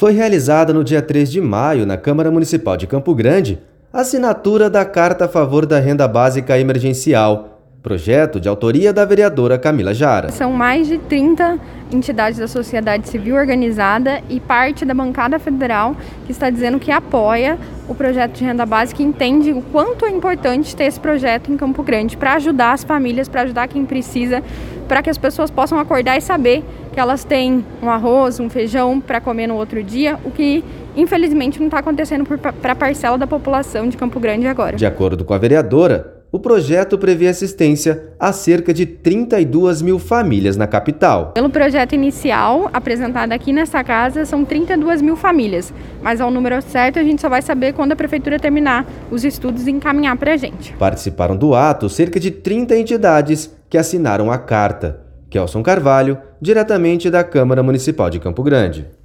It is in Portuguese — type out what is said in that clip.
Foi realizada no dia 3 de maio, na Câmara Municipal de Campo Grande, a assinatura da Carta a favor da Renda Básica Emergencial, Projeto de autoria da vereadora Camila Jara. São mais de 30 entidades da sociedade civil organizada e parte da bancada federal que está dizendo que apoia o projeto de renda básica e entende o quanto é importante ter esse projeto em Campo Grande para ajudar as famílias, para ajudar quem precisa, para que as pessoas possam acordar e saber que elas têm um arroz, um feijão para comer no outro dia, o que infelizmente não está acontecendo para a parcela da população de Campo Grande agora. De acordo com a vereadora, o projeto prevê assistência a cerca de 32 mil famílias na capital. Pelo projeto inicial, apresentado aqui nessa casa, são 32 mil famílias, mas ao número certo a gente só vai saber quando a prefeitura terminar os estudos e encaminhar para a gente. Participaram do ato cerca de 30 entidades que assinaram a carta. Kelson Carvalho, diretamente da Câmara Municipal de Campo Grande.